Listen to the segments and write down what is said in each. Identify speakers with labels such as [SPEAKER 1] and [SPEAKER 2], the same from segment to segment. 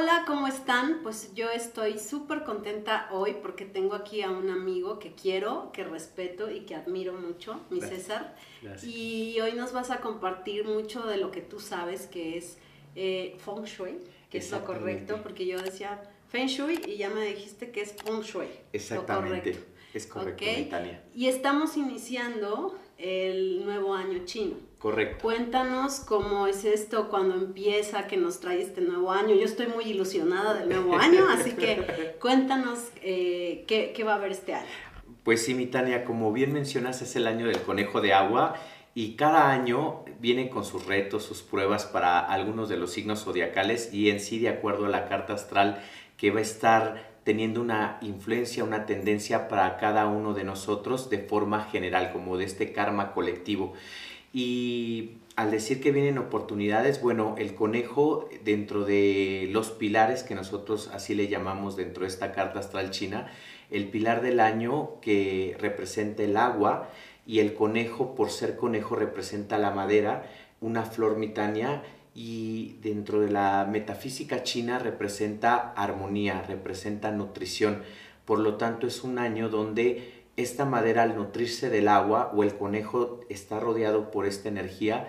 [SPEAKER 1] Hola, ¿cómo están? Pues yo estoy súper contenta hoy porque tengo aquí a un amigo que quiero, que respeto y que admiro mucho, mi César. Y hoy nos vas a compartir mucho de lo que tú sabes que es eh, Feng Shui, que es lo correcto, porque yo decía Feng Shui y ya me dijiste que es Feng Shui.
[SPEAKER 2] Exactamente. Es correcto, Italia.
[SPEAKER 1] Y estamos iniciando el nuevo año chino.
[SPEAKER 2] Correcto.
[SPEAKER 1] Cuéntanos cómo es esto cuando empieza, que nos trae este nuevo año. Yo estoy muy ilusionada del nuevo año, así que cuéntanos eh, qué, qué, va a haber este año.
[SPEAKER 2] Pues sí, mi Tania, como bien mencionas, es el año del conejo de agua y cada año viene con sus retos, sus pruebas para algunos de los signos zodiacales y en sí, de acuerdo a la carta astral, que va a estar teniendo una influencia, una tendencia para cada uno de nosotros de forma general, como de este karma colectivo. Y al decir que vienen oportunidades, bueno, el conejo dentro de los pilares que nosotros así le llamamos dentro de esta carta astral china, el pilar del año que representa el agua y el conejo por ser conejo representa la madera, una flor mitania y dentro de la metafísica china representa armonía, representa nutrición. Por lo tanto, es un año donde esta madera al nutrirse del agua o el conejo está rodeado por esta energía,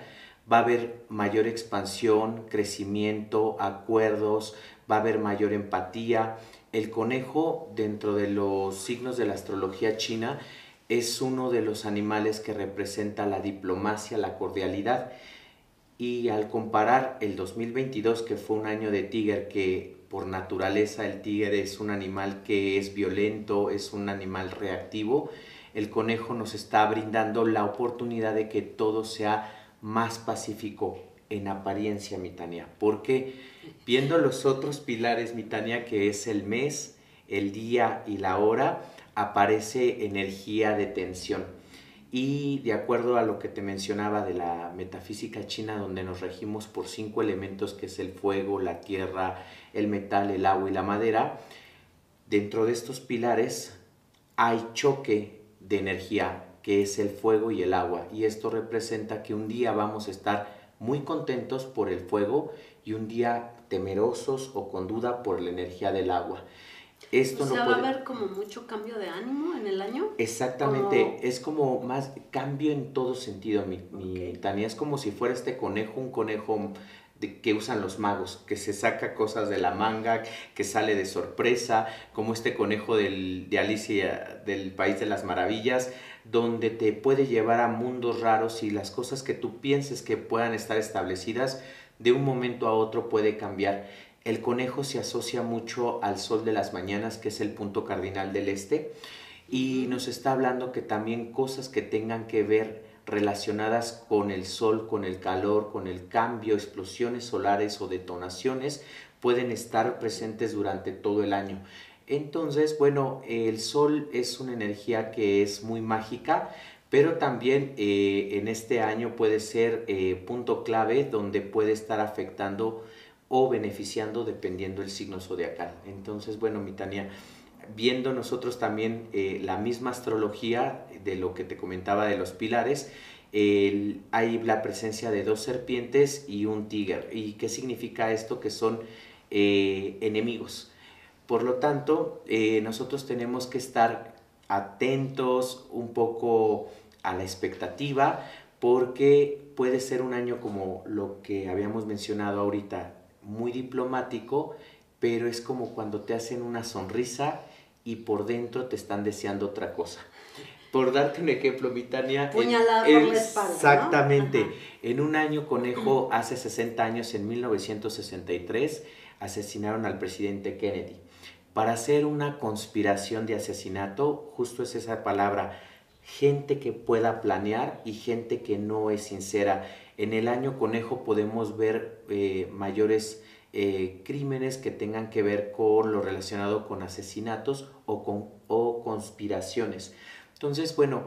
[SPEAKER 2] va a haber mayor expansión, crecimiento, acuerdos, va a haber mayor empatía. El conejo dentro de los signos de la astrología china es uno de los animales que representa la diplomacia, la cordialidad y al comparar el 2022, que fue un año de tigre, que por naturaleza el tigre es un animal que es violento, es un animal reactivo, el conejo nos está brindando la oportunidad de que todo sea más pacífico en apariencia, Mitania. Porque viendo los otros pilares, Mitania, que es el mes, el día y la hora, aparece energía de tensión y de acuerdo a lo que te mencionaba de la metafísica china, donde nos regimos por cinco elementos, que es el fuego, la tierra, el metal, el agua y la madera, dentro de estos pilares hay choque de energía, que es el fuego y el agua. Y esto representa que un día vamos a estar muy contentos por el fuego y un día temerosos o con duda por la energía del agua.
[SPEAKER 1] Esto o sea, va a haber como mucho cambio de ánimo en el año.
[SPEAKER 2] Exactamente, es como más cambio en todo sentido, mi, Tania. Es como si fuera este conejo, un conejo de, que usan los magos, que se saca cosas de la manga, que sale de sorpresa, como este conejo del, de Alicia del País de las Maravillas, donde te puede llevar a mundos raros y las cosas que tú pienses que puedan estar establecidas, de un momento a otro puede cambiar. El conejo se asocia mucho al sol de las mañanas, que es el punto cardinal del este, y nos está hablando que también cosas que tengan que ver relacionadas con el sol, con el calor, con el cambio, explosiones solares o detonaciones, pueden estar presentes durante todo el año. Entonces, bueno, el sol es una energía que es muy mágica, pero también eh, en este año puede ser eh, punto clave donde puede estar afectando o beneficiando dependiendo del signo zodiacal. Entonces, bueno, mi Tania, viendo nosotros también eh, la misma astrología de lo que te comentaba de los pilares, hay la presencia de dos serpientes y un tigre. ¿Y qué significa esto? Que son eh, enemigos. Por lo tanto, eh, nosotros tenemos que estar atentos un poco a la expectativa porque puede ser un año como lo que habíamos mencionado ahorita, muy diplomático, pero es como cuando te hacen una sonrisa y por dentro te están deseando otra cosa. Por darte un ejemplo, mi Tania.
[SPEAKER 1] Puñalada por la espalda.
[SPEAKER 2] Exactamente. En un año conejo, hace 60 años, en 1963, asesinaron al presidente Kennedy. Para hacer una conspiración de asesinato, justo es esa palabra, gente que pueda planear y gente que no es sincera. En el año conejo podemos ver eh, mayores eh, crímenes que tengan que ver con lo relacionado con asesinatos o, con, o conspiraciones. Entonces, bueno,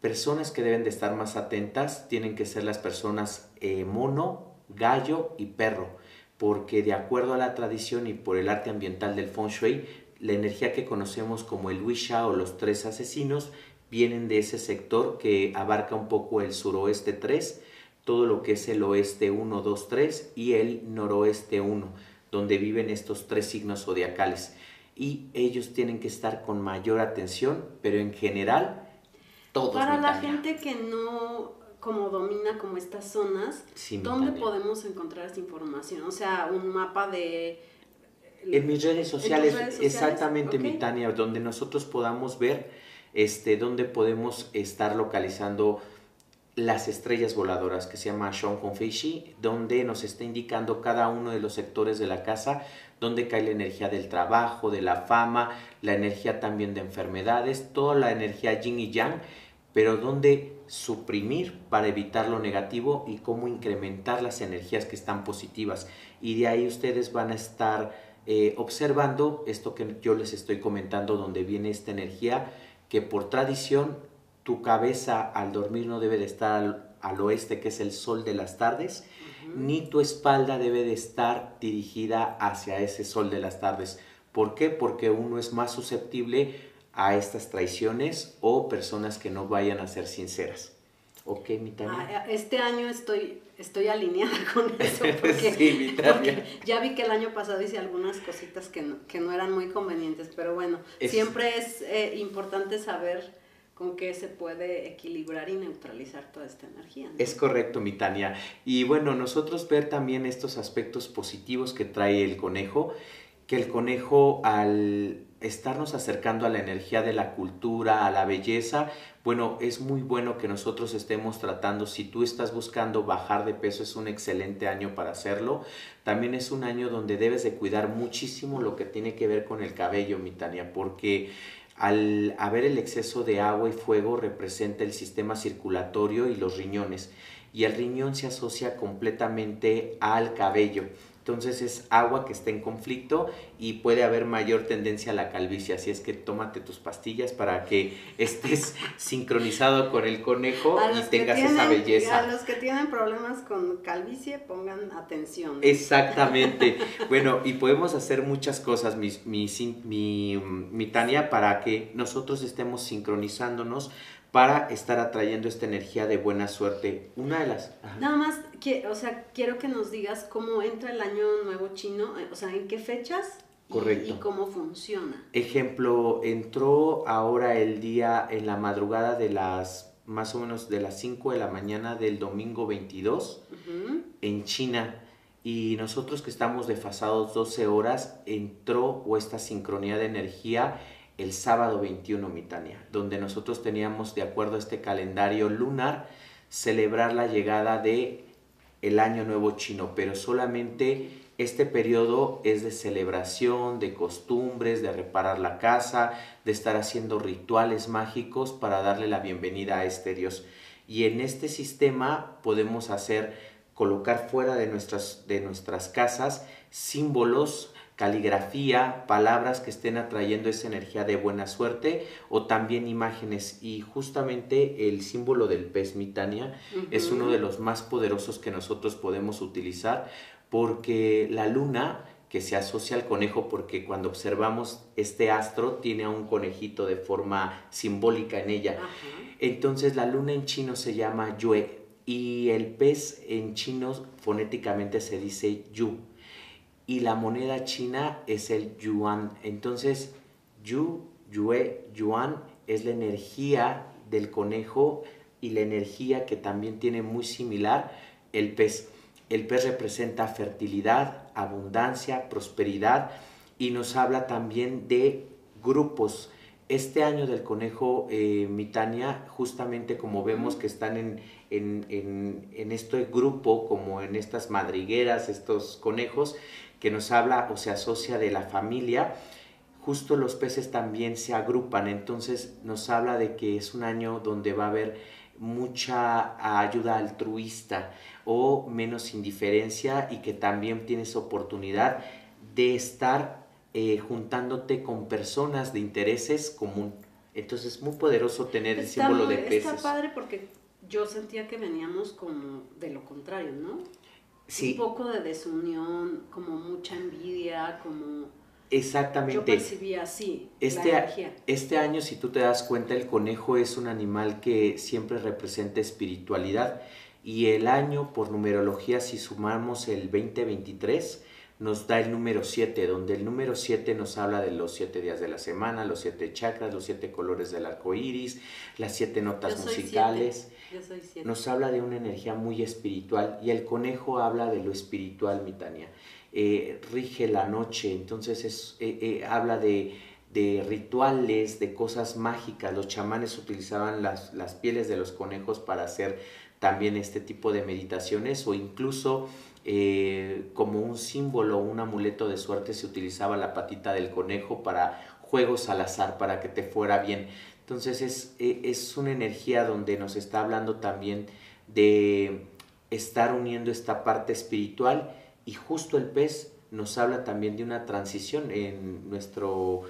[SPEAKER 2] personas que deben de estar más atentas tienen que ser las personas eh, mono, gallo y perro, porque de acuerdo a la tradición y por el arte ambiental del feng shui, la energía que conocemos como el Wisha o los tres asesinos vienen de ese sector que abarca un poco el suroeste 3, todo lo que es el oeste 1, 2, 3 y el noroeste 1, donde viven estos tres signos zodiacales. Y ellos tienen que estar con mayor atención, pero en general, todos.
[SPEAKER 1] Para la gente que no como domina como estas zonas, ¿dónde podemos encontrar esta información? O sea, un mapa de...
[SPEAKER 2] En mis redes sociales, exactamente, mi Tania, donde nosotros podamos ver este, dónde podemos estar localizando las estrellas voladoras que se llama Sean Confishi, donde nos está indicando cada uno de los sectores de la casa, donde cae la energía del trabajo, de la fama, la energía también de enfermedades, toda la energía yin y yang, pero donde suprimir para evitar lo negativo y cómo incrementar las energías que están positivas. Y de ahí ustedes van a estar eh, observando esto que yo les estoy comentando, donde viene esta energía que por tradición tu cabeza al dormir no debe de estar al, oeste, que es el sol de las tardes, ni tu espalda debe de estar dirigida hacia ese sol de las tardes. ¿Por qué? Porque uno es más susceptible a estas traiciones o personas que no vayan a ser sinceras. ¿Ok, mi
[SPEAKER 1] ah, Este año estoy, estoy alineada con eso porque, sí, porque, ya vi que el año pasado hice algunas cositas que no, que no eran muy convenientes, pero bueno, siempre es eh, importante saber con qué se puede equilibrar y neutralizar toda esta energía.
[SPEAKER 2] Es correcto, mi Tania. Y bueno, nosotros ver también estos aspectos positivos que trae el conejo, que el conejo al estarnos acercando a la energía de la cultura, a la belleza, bueno, es muy bueno que nosotros estemos tratando, si tú estás buscando bajar de peso, es un excelente año para hacerlo. También es un año donde debes de cuidar muchísimo lo que tiene que ver con el cabello, mi Tania, porque al haber el exceso de agua y fuego representa el sistema circulatorio y los riñones y el riñón se asocia completamente al cabello. Entonces es agua que está en conflicto y puede haber mayor tendencia a la calvicie. Así es que tómate tus pastillas para que estés sincronizado con el conejo y tengas esa belleza.
[SPEAKER 1] A los que tienen problemas con calvicie, pongan atención.
[SPEAKER 2] Exactamente. bueno, y podemos hacer muchas cosas, mi, mi, mi, mi Tania, para que nosotros estemos sincronizándonos para estar atrayendo esta energía de buena suerte. Una de las...
[SPEAKER 1] Nada más, que, o sea, quiero que nos digas cómo entra el año nuevo chino, eh, o sea, en qué fechas Correcto. Y, cómo funciona.
[SPEAKER 2] Ejemplo, entró ahora el día en la madrugada de las, más o menos de las 5 de la mañana del domingo 22 en China. Y nosotros que estamos desfasados 12 horas, entró o esta sincronía de energía el sábado 21, Mitania, donde nosotros teníamos, de acuerdo a este calendario lunar, celebrar la llegada de el año nuevo chino, pero solamente este periodo es de celebración, de costumbres, de reparar la casa, de estar haciendo rituales mágicos para darle la bienvenida a este Dios. Y en este sistema podemos hacer, colocar fuera de nuestras, de nuestras casas símbolos caligrafía, palabras que estén atrayendo esa energía de buena suerte o también imágenes. Y justamente el símbolo del pez mitania es uno de los más poderosos que nosotros podemos utilizar porque la luna que se asocia al conejo porque cuando observamos este astro tiene a un conejito de forma simbólica en ella. Entonces la luna en chino se llama Yue y el pez en chino fonéticamente se dice Yu y la moneda china es el yuan. Entonces, yu, yue, yuan es la energía del conejo y la energía que también tiene muy similar el pez. El pez representa fertilidad, abundancia, prosperidad y nos habla también de grupos. Este año del conejo eh, Mitania, justamente como vemos que están en, en, en, en este grupo, como en estas madrigueras, estos conejos, que nos habla o se asocia de la familia, justo los peces también se agrupan, entonces nos habla de que es un año donde va a haber mucha ayuda altruista o menos indiferencia y que también tienes oportunidad de estar eh, juntándote con personas de intereses común. Entonces es muy poderoso tener el símbolo de peces.
[SPEAKER 1] Está padre porque yo sentía que veníamos como de lo contrario, ¿no? Un poco de desunión, como mucha envidia, como...
[SPEAKER 2] Exactamente.
[SPEAKER 1] Yo percibía así
[SPEAKER 2] este, la energía. Este año, si tú te das cuenta, el conejo es un animal que siempre representa espiritualidad. Y el año, por numerología, si sumamos el 2023, nos da el número 7, donde el número 7 nos habla de los siete días de la semana, los siete chakras, los siete colores del arco iris, las siete notas musicales. Nos habla de una energía muy espiritual y el conejo habla de lo espiritual, mi Tania. Eh, rige la noche, entonces es, eh, eh, habla de, de, rituales, de cosas mágicas. Los chamanes utilizaban las, las pieles de los conejos para hacer también este tipo de meditaciones o incluso eh, como un símbolo, un amuleto de suerte, se utilizaba la patita del conejo para juegos al azar, para que te fuera bien. Entonces es, e, es una energía donde nos está hablando también de estar uniendo esta parte espiritual y justo el pez nos habla también de una transición en nuestro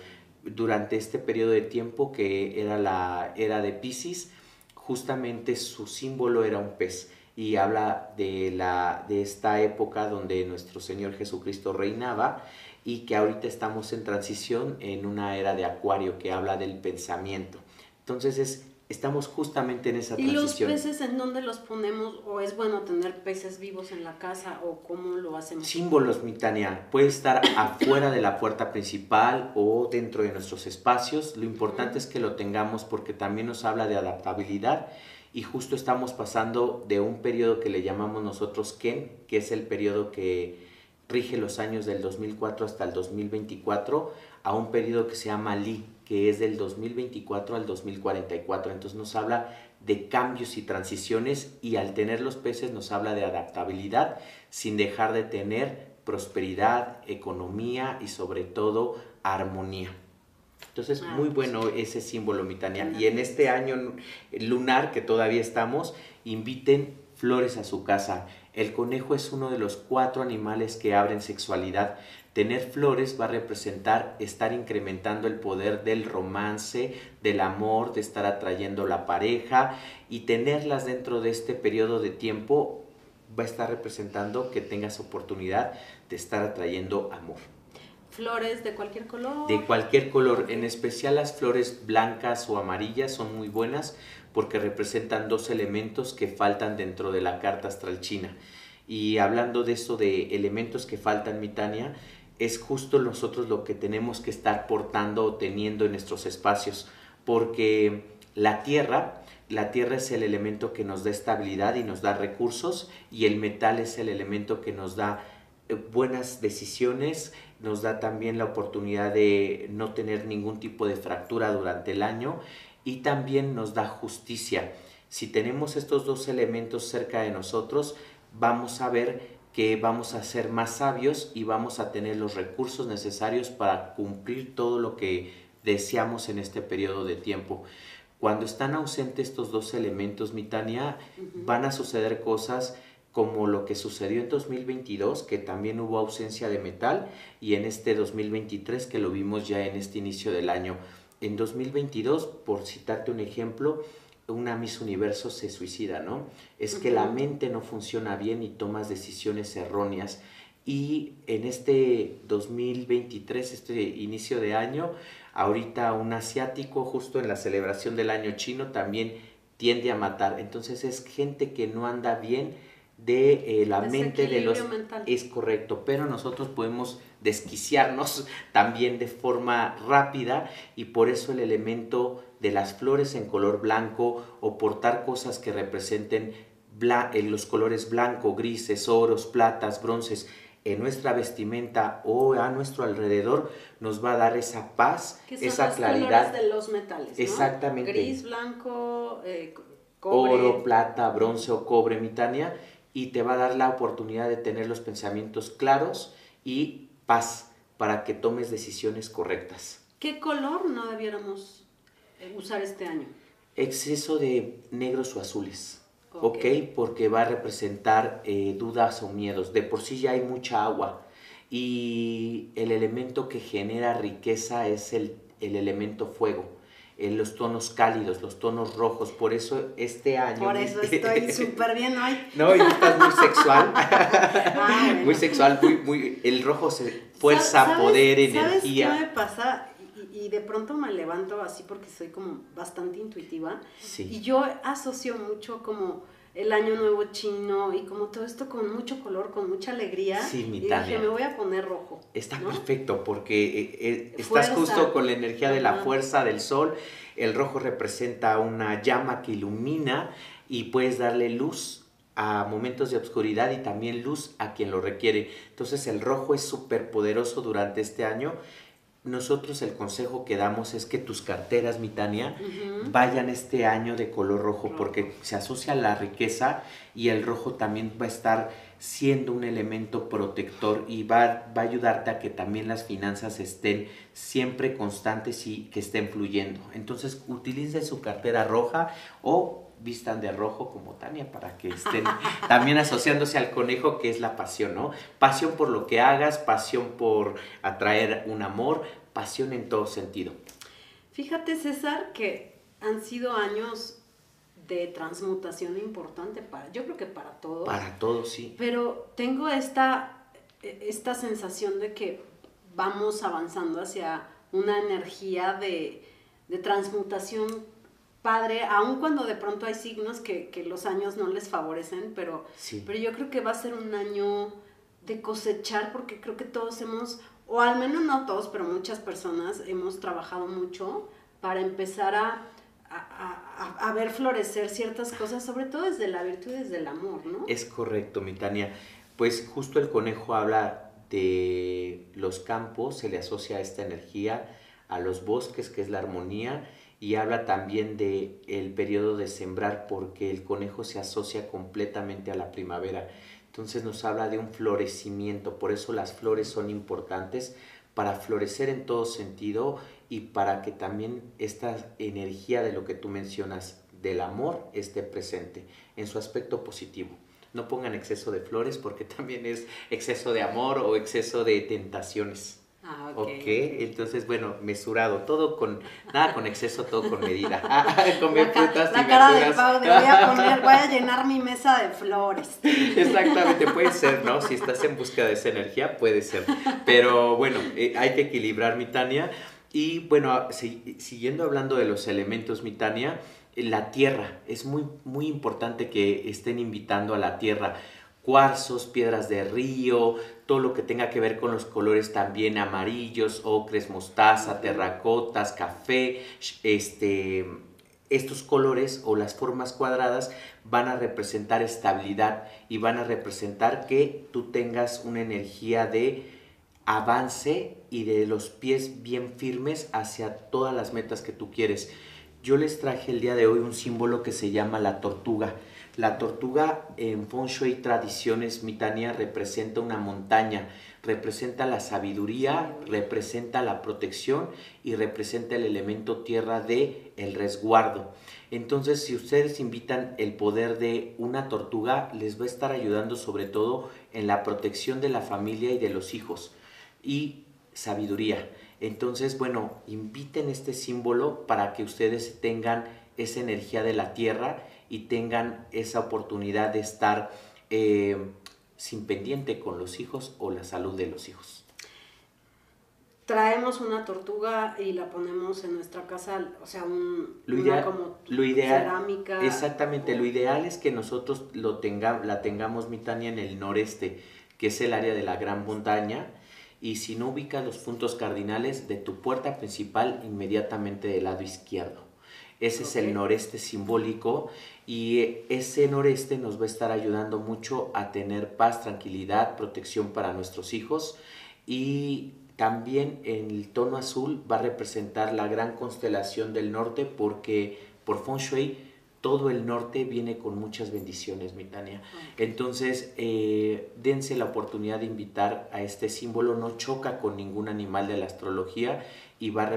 [SPEAKER 2] durante este periodo de tiempo que era la era de Pisces, justamente su símbolo era un pez y habla de, la, de esta época donde nuestro Señor Jesucristo reinaba y que ahorita estamos en transición en una era de acuario que habla del pensamiento. Entonces es, estamos justamente en esa transición.
[SPEAKER 1] ¿Y los peces en dónde los ponemos? ¿O es bueno tener peces vivos en la casa o cómo lo hacemos?
[SPEAKER 2] Símbolos, Mitania. Puede estar afuera de la puerta principal o dentro de nuestros espacios. Lo importante es que lo tengamos porque también nos habla de adaptabilidad y justo estamos pasando de un periodo que le llamamos nosotros Ken, que es el periodo que rige los años del 2004 hasta el 2024, a un periodo que se llama Li, que es del 2024 al 2044. Entonces nos habla de cambios y transiciones y al tener los peces nos habla de adaptabilidad sin dejar de tener prosperidad, economía y sobre todo armonía. Entonces, ah, muy pues bueno ese símbolo, Mitania. Y en este año lunar que todavía estamos, inviten flores a su casa. El conejo es uno de los cuatro animales que abren sexualidad. Tener flores va a representar estar incrementando el poder del romance, del amor, de estar atrayendo la pareja y tenerlas dentro de este periodo de tiempo va a estar representando que tengas oportunidad de estar atrayendo amor.
[SPEAKER 1] Flores de cualquier color.
[SPEAKER 2] De cualquier color, en especial las flores blancas o amarillas son muy buenas porque representan dos elementos que faltan dentro de la carta astral china. Y hablando de eso de elementos que faltan, Mitania, es justo nosotros lo que tenemos que estar portando o teniendo en nuestros espacios, porque la tierra, la tierra es el elemento que nos da estabilidad y nos da recursos y el metal es el elemento que nos da eh, buenas decisiones, nos da también la oportunidad de no tener ningún tipo de fractura durante el año y también nos da justicia. Si tenemos estos dos elementos cerca de nosotros, vamos a ver que vamos a ser más sabios y vamos a tener los recursos necesarios para cumplir todo lo que deseamos en este periodo de tiempo. Cuando están ausentes estos dos elementos, Mitania, van a suceder cosas como lo que sucedió en 2022, que también hubo ausencia de metal, y en este 2023, que lo vimos ya en este inicio del año. En 2022, por citarte un ejemplo, una Miss Universo se suicida, ¿no? Es que la mente no funciona bien y tomas decisiones erróneas. Y en este 2023, este inicio de año, ahorita un asiático, justo en la celebración del año chino, también tiende a matar. Entonces es gente que no anda bien de eh, la mente de los es correcto pero nosotros podemos desquiciarnos también de forma rápida y por eso el elemento de las flores en color blanco o portar cosas que representen en los colores blanco, grises, oros, platas, bronces en nuestra vestimenta o a nuestro alrededor nos va a dar esa paz, esa claridad.
[SPEAKER 1] de los metales,
[SPEAKER 2] Exactamente.
[SPEAKER 1] Gris, blanco, eh,
[SPEAKER 2] oro, plata, bronce o cobre, mitania y te va a dar la oportunidad de tener los pensamientos claros y paz para que tomes decisiones correctas.
[SPEAKER 1] ¿Qué color no debiéramos eh, usar este año?
[SPEAKER 2] Exceso de negros o azules. ¿ok? Porque va a representar eh, dudas o miedos. De por sí ya hay mucha agua y el elemento que genera riqueza es el, el elemento fuego en los tonos cálidos, los tonos rojos. Por eso este año...
[SPEAKER 1] Por eso estoy súper bien hoy.
[SPEAKER 2] No, y estás muy sexual. Muy sexual, muy, muy... El rojo se fuerza, poder, energía.
[SPEAKER 1] ¿Sabes qué me pasa? Y, de pronto me levanto así porque soy como bastante intuitiva. Y yo asocio mucho como el año nuevo chino y como todo esto con mucho color, con mucha alegría. Sí, mi Y dije, me voy a poner rojo.
[SPEAKER 2] Está perfecto porque eh, eh, estás justo con la energía de la fuerza del sol. El rojo representa una llama que ilumina y puedes darle luz a momentos de oscuridad y también luz a quien lo requiere. Entonces el rojo es súper poderoso durante este año nosotros el consejo que damos es que tus carteras, Mitania, vayan este año de color rojo, porque se asocia a la riqueza y el rojo también va a estar siendo un elemento protector y va, va a ayudarte a que también las finanzas estén siempre constantes y que estén fluyendo. Entonces utilice su cartera roja o vistan de rojo como Tania para que estén también asociándose al conejo que es la pasión, ¿no? Pasión por lo que hagas, pasión por atraer un amor, pasión en todo sentido.
[SPEAKER 1] Fíjate César que han sido años de transmutación importante para, yo creo que para todos.
[SPEAKER 2] Para todos, sí.
[SPEAKER 1] Pero tengo esta, esta sensación de que vamos avanzando hacia una energía de, de transmutación padre, aun cuando de pronto hay signos que, los años no les favorecen, pero, pero yo creo que va a ser un año de cosechar porque creo que todos hemos, o al menos no todos, pero muchas personas hemos trabajado mucho para empezar a, a, ver florecer ciertas cosas, sobre todo desde la virtud y desde el amor, ¿no?
[SPEAKER 2] Es correcto, mi Tania. Pues justo el conejo habla de los campos, se le asocia a esta energía, a los bosques, que es la armonía, y habla también de el periodo de sembrar porque el conejo se asocia completamente a la primavera. Entonces nos habla de un florecimiento, por eso las flores son importantes para florecer en todo sentido y para que también esta energía de lo que tú mencionas del amor esté presente en su aspecto positivo. No pongan exceso de flores porque también es exceso de amor o exceso de tentaciones.
[SPEAKER 1] Ah, ok.
[SPEAKER 2] entonces, bueno, mesurado, todo con, nada con exceso, todo con medida. Ah,
[SPEAKER 1] comer frutas la cara de Pau, voy a poner, voy a llenar mi mesa de flores.
[SPEAKER 2] Exactamente, puede ser, ¿no? Si estás en busca de esa energía, puede ser. Pero bueno, eh, hay que equilibrar, mi Tania. Y bueno, siguiendo hablando de los elementos, mi Tania, la tierra, es muy, muy importante que estén invitando a la tierra cuarzos, piedras de río, todo lo que tenga que ver con los colores también amarillos, ocres, mostaza, terracotas, café, este, estos colores o las formas cuadradas van a representar estabilidad y van a representar que tú tengas una energía de avance y de los pies bien firmes hacia todas las metas que tú quieres. Yo les traje el día de hoy un símbolo que se llama la tortuga. La tortuga en Feng Shui Tradiciones Mitania representa una montaña, representa la sabiduría, representa la protección y representa el elemento tierra de el resguardo. Entonces, si ustedes invitan el poder de una tortuga, les va a estar ayudando sobre todo en la protección de la familia y de los hijos y sabiduría. Entonces, bueno, inviten este símbolo para que ustedes tengan esa energía de la tierra y tengan esa oportunidad de estar eh, sin pendiente con los hijos o la salud de los hijos.
[SPEAKER 1] Traemos una tortuga y la ponemos en nuestra casa, o sea, un,
[SPEAKER 2] lo ideal, como lo ideal, cerámica. Exactamente, lo ideal es que nosotros lo tenga, la tengamos, Mitania, en el noreste, que es el área de la gran montaña, y si no ubicas los puntos cardinales de tu puerta principal inmediatamente del lado izquierdo. Ese es el noreste simbólico y ese noreste nos va a estar ayudando mucho a tener paz, tranquilidad, protección para nuestros hijos y también el tono azul va a representar la gran constelación del norte porque por Feng Shui todo el norte viene con muchas bendiciones, mi Tania. Entonces, eh, dense la oportunidad de invitar a este símbolo, no choca con ningún animal de la astrología y va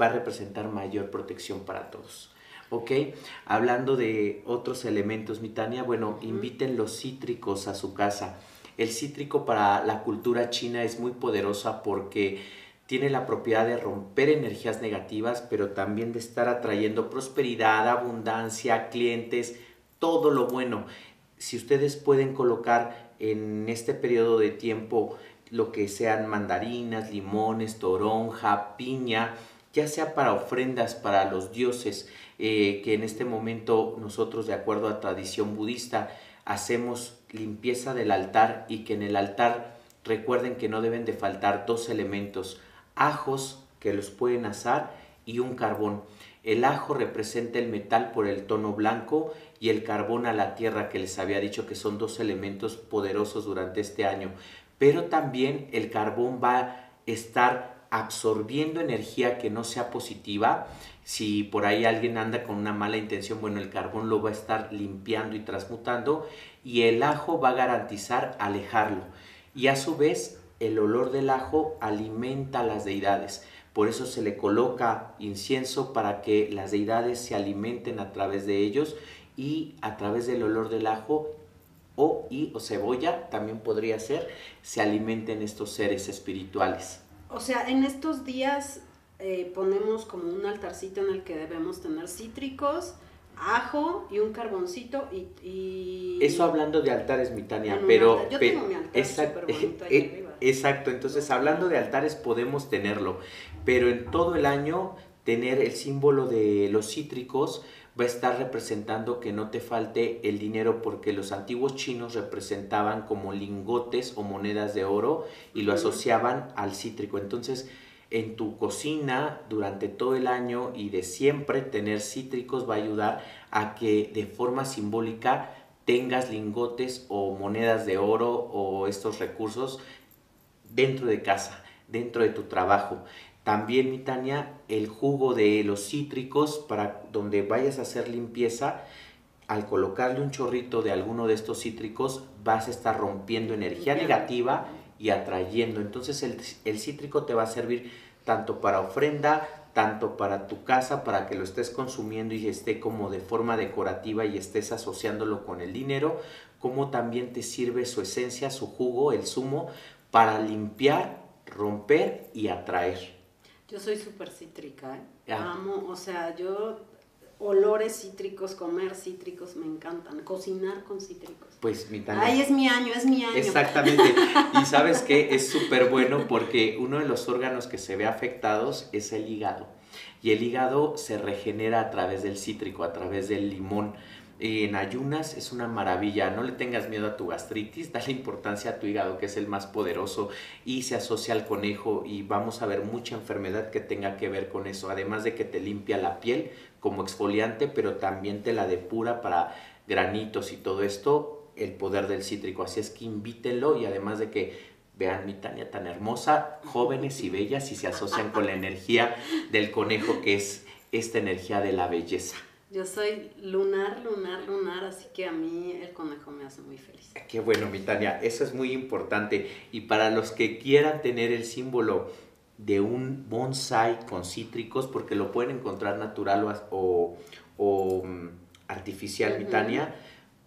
[SPEAKER 2] va a representar mayor protección para todos. ¿Ok? Hablando de otros elementos, Mitania, bueno, inviten los cítricos a su casa. El cítrico para la cultura china es muy poderosa porque tiene la propiedad de romper energías negativas, pero también de estar atrayendo prosperidad, abundancia, clientes, todo lo bueno. Si ustedes pueden colocar en este periodo de tiempo lo que sean mandarinas, limones, toronja, piña, ya sea para ofrendas para los dioses, eh, que en este momento nosotros, de acuerdo a tradición budista, hacemos limpieza del altar y que en el altar recuerden que no deben de faltar dos elementos, ajos que los pueden asar y un carbón. El ajo representa el metal por el tono blanco y el carbón a la tierra que les había dicho que son dos elementos poderosos durante este año. Pero también el carbón va a estar absorbiendo energía que no sea positiva. Si por ahí alguien anda con una mala intención, bueno, el carbón lo va a estar limpiando y transmutando y el ajo va a garantizar alejarlo. Y a su vez, el olor del ajo alimenta a las deidades. Por eso se le coloca incienso para que las deidades se alimenten a través de ellos y a través del olor del ajo o, y, o cebolla, también podría ser, se alimenten estos seres espirituales.
[SPEAKER 1] O sea, en estos días eh, ponemos como un altarcito en el que debemos tener cítricos, ajo y un carboncito y...
[SPEAKER 2] Eso hablando de altares, mi Tania, pero...
[SPEAKER 1] Yo tengo mi altar bonito ahí
[SPEAKER 2] eh, Exacto, entonces hablando de altares podemos tenerlo, pero en todo el año tener el símbolo de los cítricos va a estar representando que no te falte el dinero porque los antiguos chinos representaban como lingotes o monedas de oro y lo asociaban al cítrico. Entonces, en tu cocina durante todo el año y de siempre tener cítricos va a ayudar a que de forma simbólica tengas lingotes o monedas de oro o estos recursos dentro de casa, dentro de tu trabajo. También, mi Tania, el jugo de los cítricos para donde vayas a hacer limpieza, al colocarle un chorrito de alguno de estos cítricos, vas a estar rompiendo energía negativa y atrayendo. Entonces el, el cítrico te va a servir tanto para ofrenda, tanto para tu casa, para que lo estés consumiendo y esté como de forma decorativa y estés asociándolo con el dinero, como también te sirve su esencia, su jugo, el zumo, para limpiar, romper y atraer.
[SPEAKER 1] Yo soy súper cítrica, ¿eh? Amo, o sea, yo olores cítricos, comer cítricos, me encantan. Cocinar con cítricos.
[SPEAKER 2] Pues mi
[SPEAKER 1] Tania. Ay, es mi año, es mi año.
[SPEAKER 2] Exactamente. y sabes que es súper bueno porque uno de los órganos que se ve afectados es el hígado. Y el hígado se regenera a través del cítrico, a través del limón en ayunas es una maravilla. No le tengas miedo a tu gastritis, dale importancia a tu hígado, que es el más poderoso y se asocia al conejo y vamos a ver mucha enfermedad que tenga que ver con eso. Además de que te limpia la piel como exfoliante, pero también te la depura para granitos y todo esto, el poder del cítrico. Así es que invítenlo y además de que vean mi Tania tan hermosa, jóvenes y bellas y se asocian con la energía del conejo, que es esta energía de la belleza.
[SPEAKER 1] Yo soy lunar, lunar, lunar, así que a mí el conejo me hace muy feliz.
[SPEAKER 2] Qué bueno, mi Tania, eso es muy importante. Y para los que quieran tener el símbolo de un bonsai con cítricos, porque lo pueden encontrar natural o, o, mm, artificial, mi Tania,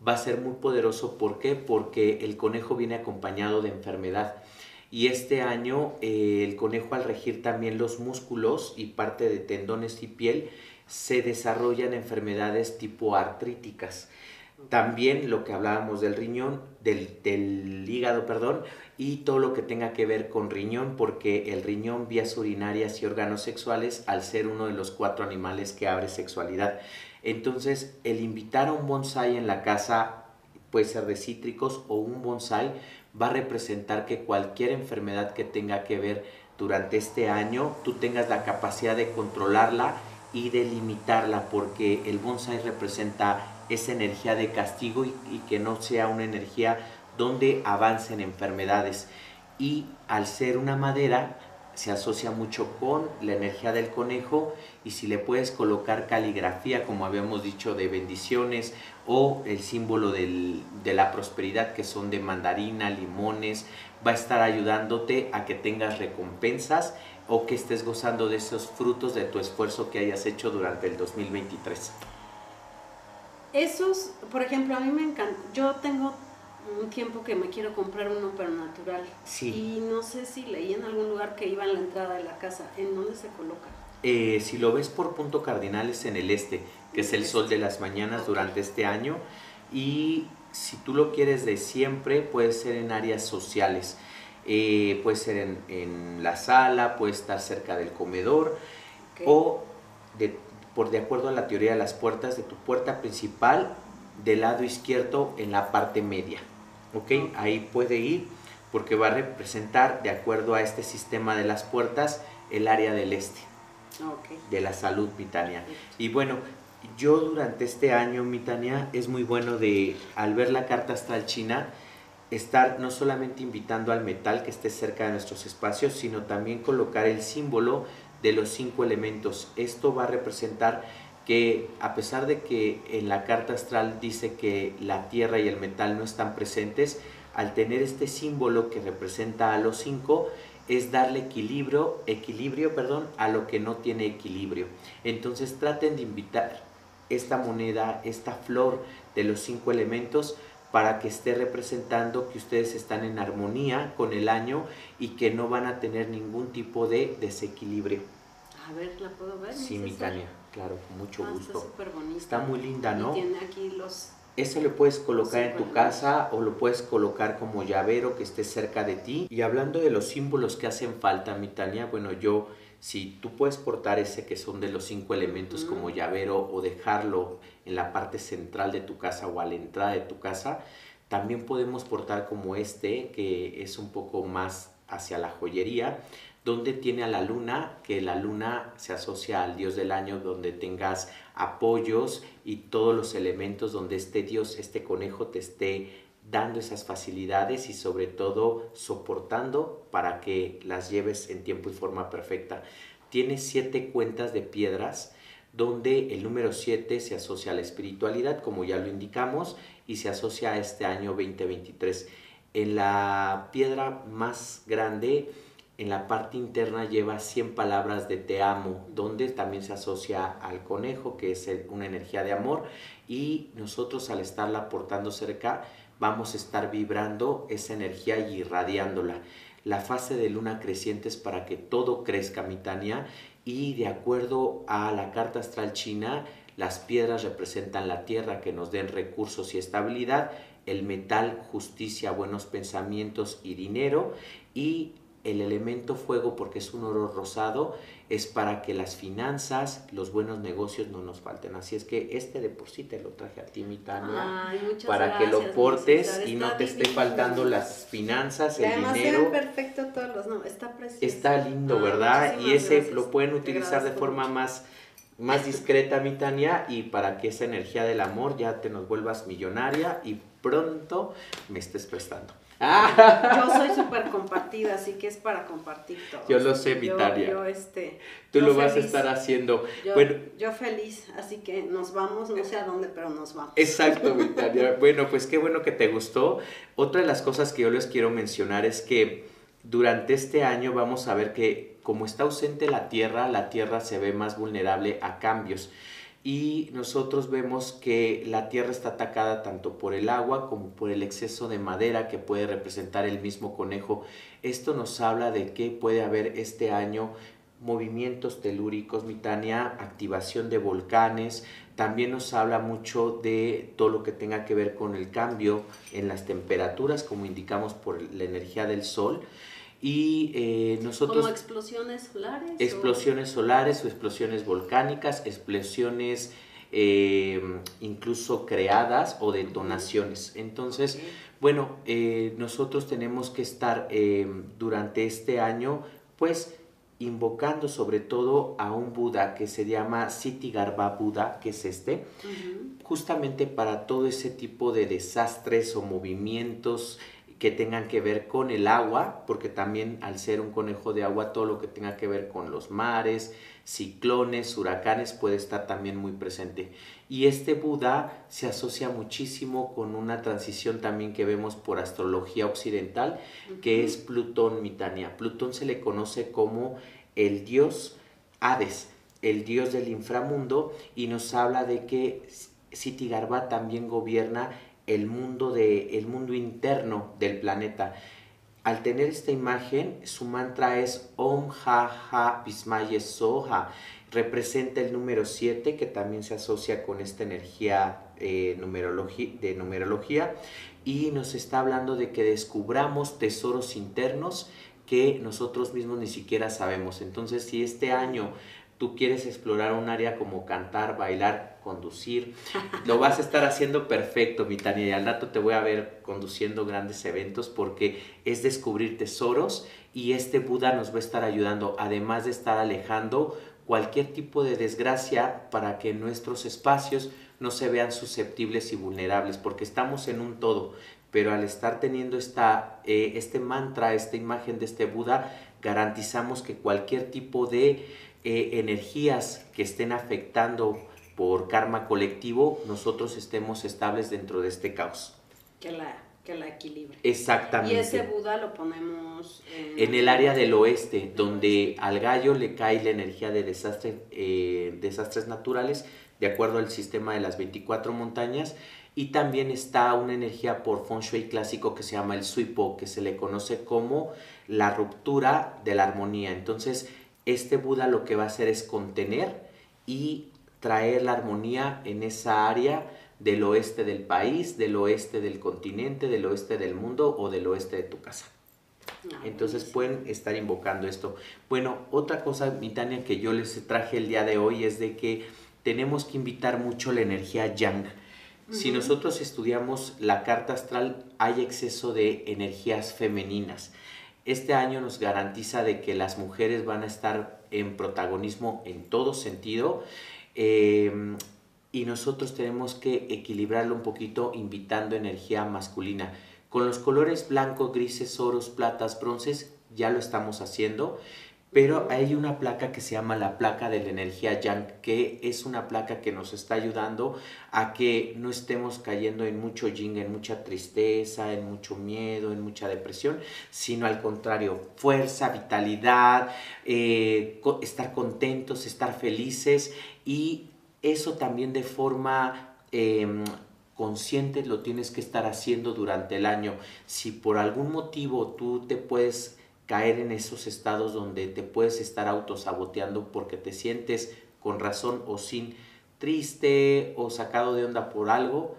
[SPEAKER 2] va a ser muy poderoso. ¿Por qué? Porque el conejo viene acompañado de enfermedad. Y este año eh, el conejo al regir también los músculos y parte de tendones y piel, se desarrollan enfermedades tipo artríticas. También lo que hablábamos del riñón, del, del, hígado, perdón, y todo lo que tenga que ver con riñón, porque el riñón, vías urinarias y órganos sexuales, al ser uno de los cuatro animales que abre sexualidad. Entonces, el invitar a un bonsai en la casa, puede ser de cítricos o un bonsai, va a representar que cualquier enfermedad que tenga que ver durante este año, tú tengas la capacidad de controlarla y delimitarla porque el bonsai representa esa energía de castigo y, que no sea una energía donde avancen enfermedades. Y al ser una madera, se asocia mucho con la energía del conejo y si le puedes colocar caligrafía, como habíamos dicho, de bendiciones o el símbolo de la prosperidad que son de mandarina, limones, va a estar ayudándote a que tengas recompensas o que estés gozando de esos frutos de tu esfuerzo que hayas hecho durante el 2023.
[SPEAKER 1] Esos, por ejemplo, a mí me encanta, yo tengo un tiempo que me quiero comprar uno pero natural. Sí. Y no sé si leí en algún lugar que iba en la entrada de la casa. ¿En dónde se coloca?
[SPEAKER 2] Eh, si lo ves por punto cardinal es en el este, que es el sol de las mañanas durante este año. Y si tú lo quieres de siempre, puede ser en áreas sociales. Eh, puede ser en, la sala, puede estar cerca del comedor o por de acuerdo a la teoría de las puertas, de tu puerta principal del lado izquierdo en la parte media. ¿Ok? Ahí puede ir porque va a representar, de acuerdo a este sistema de las puertas, el área del este. De la salud, Mitania. Y bueno, yo durante este año, Mitania, es muy bueno de, al ver la carta astral china, estar no solamente invitando al metal que esté cerca de nuestros espacios, sino también colocar el símbolo de los cinco elementos. Esto va a representar que a pesar de que en la carta astral dice que la tierra y el metal no están presentes, al tener este símbolo que representa a los cinco, es darle equilibrio, equilibrio perdón, a lo que no tiene equilibrio. Entonces traten de invitar esta moneda, esta flor de los cinco elementos para que esté representando que ustedes están en armonía con el año y que no van a tener ningún tipo de desequilibrio.
[SPEAKER 1] A ver, ¿la puedo ver?
[SPEAKER 2] Sí, mi Tania, claro, con mucho ah, gusto.
[SPEAKER 1] Está súper bonita.
[SPEAKER 2] Está muy linda, ¿no?
[SPEAKER 1] tiene aquí los...
[SPEAKER 2] Eso lo puedes colocar en tu casa o lo puedes colocar como llavero que esté cerca de ti. Y hablando de los símbolos que hacen falta, mi Tania, bueno, yo, si tú puedes portar ese que son de los cinco elementos como llavero o dejarlo en la parte central de tu casa o a la entrada de tu casa. También podemos portar como este, que es un poco más hacia la joyería, donde tiene a la luna, que la luna se asocia al dios del año, donde tengas apoyos y todos los elementos donde este dios, este conejo te esté dando esas facilidades y sobre todo soportando para que las lleves en tiempo y forma perfecta. Tiene siete cuentas de piedras donde el número 7 se asocia a la espiritualidad, como ya lo indicamos, y se asocia a este año 2023. En la piedra más grande, en la parte interna lleva 100 palabras de te amo, donde también se asocia al conejo, que es una energía de amor, y nosotros al estarla portando cerca, vamos a estar vibrando esa energía y irradiándola. La fase de luna creciente es para que todo crezca, Mitania, y de acuerdo a la carta astral china, las piedras representan la tierra que nos den recursos y estabilidad, el metal justicia, buenos pensamientos y dinero y el elemento fuego porque es un oro rosado es para que las finanzas, los buenos negocios no nos falten. Así es que este de por sí te lo traje a ti, mi Tania, para que lo portes y no te esté faltando las finanzas, el dinero.
[SPEAKER 1] perfecto todos los, no, está precioso.
[SPEAKER 2] Está lindo, ¿verdad? Y ese lo pueden utilizar de forma más más discreta, mi Tania, y para que esa energía del amor ya te nos vuelvas millonaria y pronto me estés prestando.
[SPEAKER 1] Yo soy súper compartida, así que es para compartir todo.
[SPEAKER 2] Yo lo sé, Vitalia.
[SPEAKER 1] Yo, este,
[SPEAKER 2] Tú lo vas a estar haciendo.
[SPEAKER 1] Yo,
[SPEAKER 2] bueno,
[SPEAKER 1] yo feliz, así que nos vamos, no sé a dónde, pero nos vamos.
[SPEAKER 2] Exacto, Vitalia. bueno, pues qué bueno que te gustó. Otra de las cosas que yo les quiero mencionar es que durante este año vamos a ver que como está ausente la Tierra, la Tierra se ve más vulnerable a cambios y nosotros vemos que la tierra está atacada tanto por el agua como por el exceso de madera que puede representar el mismo conejo. Esto nos habla de que puede haber este año movimientos telúricos, mitania, activación de volcanes, también nos habla mucho de todo lo que tenga que ver con el cambio en las temperaturas, como indicamos por la energía del sol. Y eh, nosotros...
[SPEAKER 1] ¿Como explosiones solares?
[SPEAKER 2] Explosiones solares o explosiones volcánicas, explosiones eh, incluso creadas o detonaciones. Entonces, bueno, eh, nosotros tenemos que estar durante este año, pues, invocando sobre todo a un Buda que se llama Siti Garba Buda, que es este, justamente para todo ese tipo de desastres o movimientos que tengan que ver con el agua, porque también al ser un conejo de agua, todo lo que tenga que ver con los mares, ciclones, huracanes puede estar también muy presente. Y este Buda se asocia muchísimo con una transición también que vemos por astrología occidental, que es Plutón Mitania. Plutón se le conoce como el dios Hades, el dios del inframundo, y nos habla de que Sitigarba también gobierna el mundo, de, el mundo interno del planeta. Al tener esta imagen, su mantra es Om Ha Ha Vismaye Soha. Representa el número 7 que también se asocia con esta energía eh, de numerología y nos está hablando de que descubramos tesoros internos que nosotros mismos ni siquiera sabemos. Entonces, si este año tú quieres explorar un área como cantar, bailar, conducir, lo vas a estar haciendo perfecto, mi Tania, y al rato te voy a ver conduciendo grandes eventos porque es descubrir tesoros y este Buda nos va a estar ayudando, además de estar alejando cualquier tipo de desgracia para que nuestros espacios no se vean susceptibles y vulnerables, porque estamos en un todo, pero al estar teniendo esta, eh, este mantra, esta imagen de este Buda, garantizamos que cualquier tipo de eh, energías que estén afectando por karma colectivo, nosotros estemos estables dentro de este caos.
[SPEAKER 1] Que la, que la equilibre.
[SPEAKER 2] Exactamente.
[SPEAKER 1] Y ese Buda lo ponemos
[SPEAKER 2] en, el área del oeste, donde al gallo le cae la energía de desastre, eh, desastres naturales, de acuerdo al sistema de las 24 montañas. Y también está una energía por feng shui clásico que se llama el suipo, que se le conoce como la ruptura de la armonía. Entonces, este Buda lo que va a hacer es contener y traer la armonía en esa área del oeste del país, del oeste del continente, del oeste del mundo o del oeste de tu casa. Ah, Entonces pueden estar invocando esto. Bueno, otra cosa, Mitania, que yo les traje el día de hoy es de que tenemos que invitar mucho la energía yang. Si nosotros estudiamos la carta astral, hay exceso de energías femeninas. Este año nos garantiza de que las mujeres van a estar en protagonismo en todo sentido. Em, y nosotros tenemos que equilibrarlo un poquito invitando energía masculina. Con los colores blanco, grises, oros, platas, bronces, ya lo estamos haciendo pero hay una placa que se llama la placa de la energía Yang, que es una placa que nos está ayudando a que no estemos cayendo en mucho yin, en mucha tristeza, en mucho miedo, en mucha depresión, sino al contrario, fuerza, vitalidad, eh, estar contentos, estar felices y eso también de forma... Em, consciente lo tienes que estar haciendo durante el año. Si por algún motivo tú te puedes caer en esos estados donde te puedes estar autosaboteando porque te sientes con razón o sin triste o sacado de onda por algo,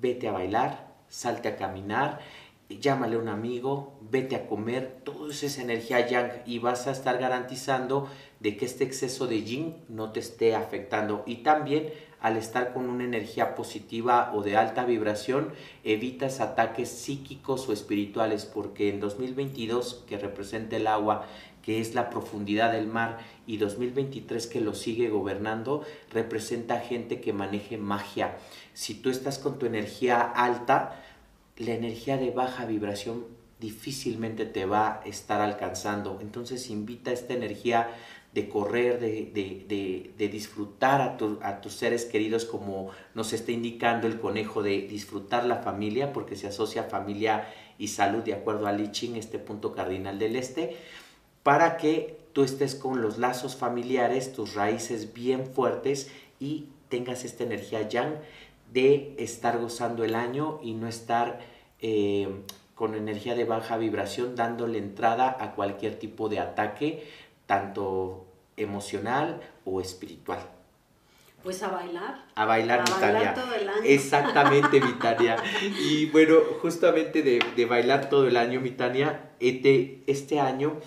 [SPEAKER 2] vete a bailar, salte a caminar, llámale a un amigo, vete a comer, todo es esa energía yang y vas a estar garantizando de que este exceso de yin no te esté afectando. Y también al estar con una energía positiva o de alta vibración, evitas ataques psíquicos o espirituales, porque en 2022, que representa el agua, que es la profundidad del mar, y 2023 que lo sigue gobernando, representa gente que maneje magia. Si tú estás con tu energía alta, la energía de baja vibración difícilmente te va a estar alcanzando. Entonces invita esta energía de correr, de, disfrutar a, a, tus seres queridos como nos está indicando el conejo, de disfrutar la familia, porque se asocia familia y salud de acuerdo a Li Ching, este punto cardinal del este, para que tú estés con los lazos familiares, tus raíces bien fuertes y tengas esta energía yang de estar gozando el año y no estar eh, con energía de baja vibración dándole entrada a cualquier tipo de ataque tanto emocional o espiritual.
[SPEAKER 1] Pues a bailar.
[SPEAKER 2] A bailar,
[SPEAKER 1] a bailar todo el año.
[SPEAKER 2] Exactamente, Mitania. Y bueno, justamente de, bailar todo el año, Mitania, este, este año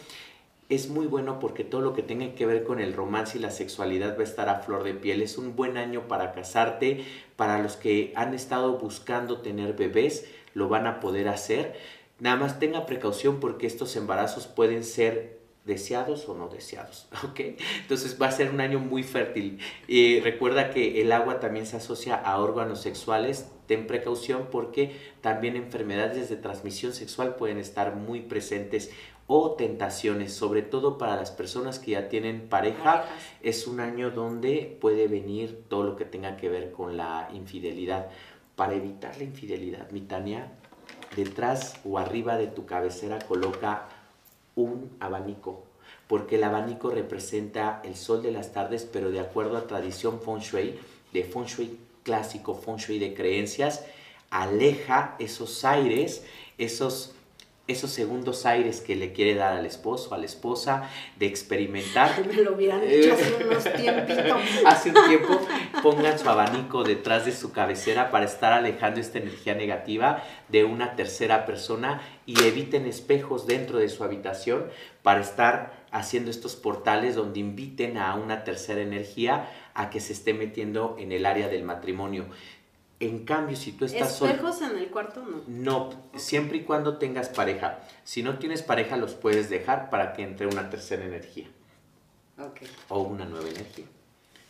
[SPEAKER 2] es muy bueno porque todo lo que tenga que ver con el romance y la sexualidad va a estar a flor de piel. Es un buen año para casarte. Para los que han estado buscando tener bebés, lo van a poder hacer. Nada más tenga precaución porque estos embarazos pueden ser deseados o no deseados, ¿ok? Entonces va a ser un año muy fértil. Y recuerda que el agua también se asocia a órganos sexuales. Ten precaución porque también enfermedades de transmisión sexual pueden estar muy presentes o tentaciones, sobre todo para las personas que ya tienen pareja. Es un año donde puede venir todo lo que tenga que ver con la infidelidad. Para evitar la infidelidad, Mitania, detrás o arriba de tu cabecera coloca un abanico, porque el abanico representa el sol de las tardes, pero de acuerdo a tradición feng shui, de feng shui clásico, feng shui de creencias, aleja esos aires, esos esos segundos aires que le quiere dar al esposo, a la esposa, de experimentar.
[SPEAKER 1] Me lo hubieran dicho hace unos tiempitos.
[SPEAKER 2] hace un tiempo, pongan su abanico detrás de su cabecera para estar alejando esta energía negativa de una tercera persona y eviten espejos dentro de su habitación para estar haciendo estos portales donde inviten a una tercera energía a que se esté metiendo en el área del matrimonio. En cambio, si tú estás
[SPEAKER 1] ¿Espejos en el cuarto no?
[SPEAKER 2] No, siempre y cuando tengas pareja. Si no tienes pareja, los puedes dejar para que entre una tercera energía.
[SPEAKER 1] Okay.
[SPEAKER 2] O una nueva energía.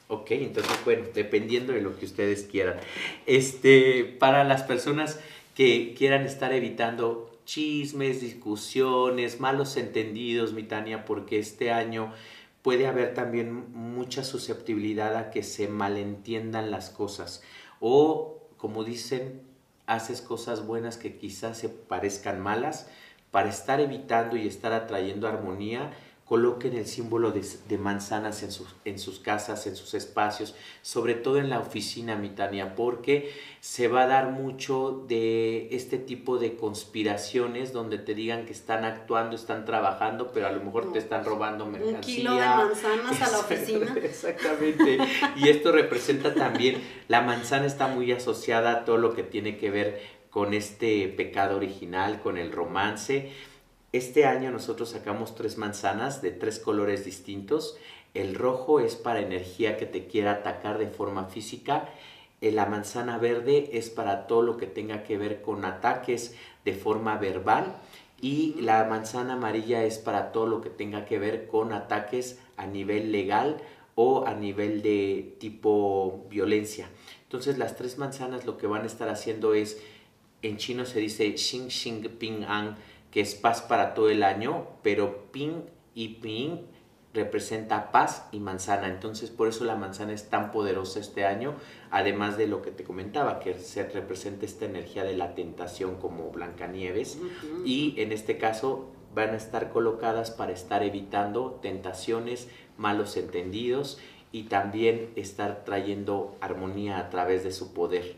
[SPEAKER 2] Ok, entonces, bueno, dependiendo de lo que ustedes quieran. Este, para las personas que quieran estar evitando chismes, discusiones, malos entendidos, mi Tania, porque este año puede haber también mucha susceptibilidad a que se malentiendan las cosas. O, como dicen, haces cosas buenas que quizás se parezcan malas para estar evitando y estar atrayendo armonía coloquen el símbolo de, manzanas en sus, en sus, casas, en sus espacios, sobre todo en la oficina, Mitania, porque se va a dar mucho de este tipo de conspiraciones donde te digan que están actuando, están trabajando, pero a lo mejor te están robando mercancía.
[SPEAKER 1] Un kilo de manzanas a la oficina.
[SPEAKER 2] Exactamente. y esto representa también, la manzana está muy asociada a todo lo que tiene que ver con este pecado original, con el romance este año nosotros sacamos tres manzanas de tres colores distintos. El rojo es para energía que te quiera atacar de forma física. Eh, la manzana verde es para todo lo que tenga que ver con ataques de forma verbal. Y la manzana amarilla es para todo lo que tenga que ver con ataques a nivel legal o a nivel de tipo violencia. Entonces las tres manzanas lo que van a estar haciendo es, en chino se dice Xing Xing Ping An, que es paz para todo el año, pero ping y ping representa paz y manzana. Entonces, por eso la manzana es tan poderosa este año, además de lo que te comentaba, que se representa esta energía de la tentación como Blancanieves. Y en este caso van a estar colocadas para estar evitando tentaciones, malos entendidos y también estar trayendo armonía a través de su poder.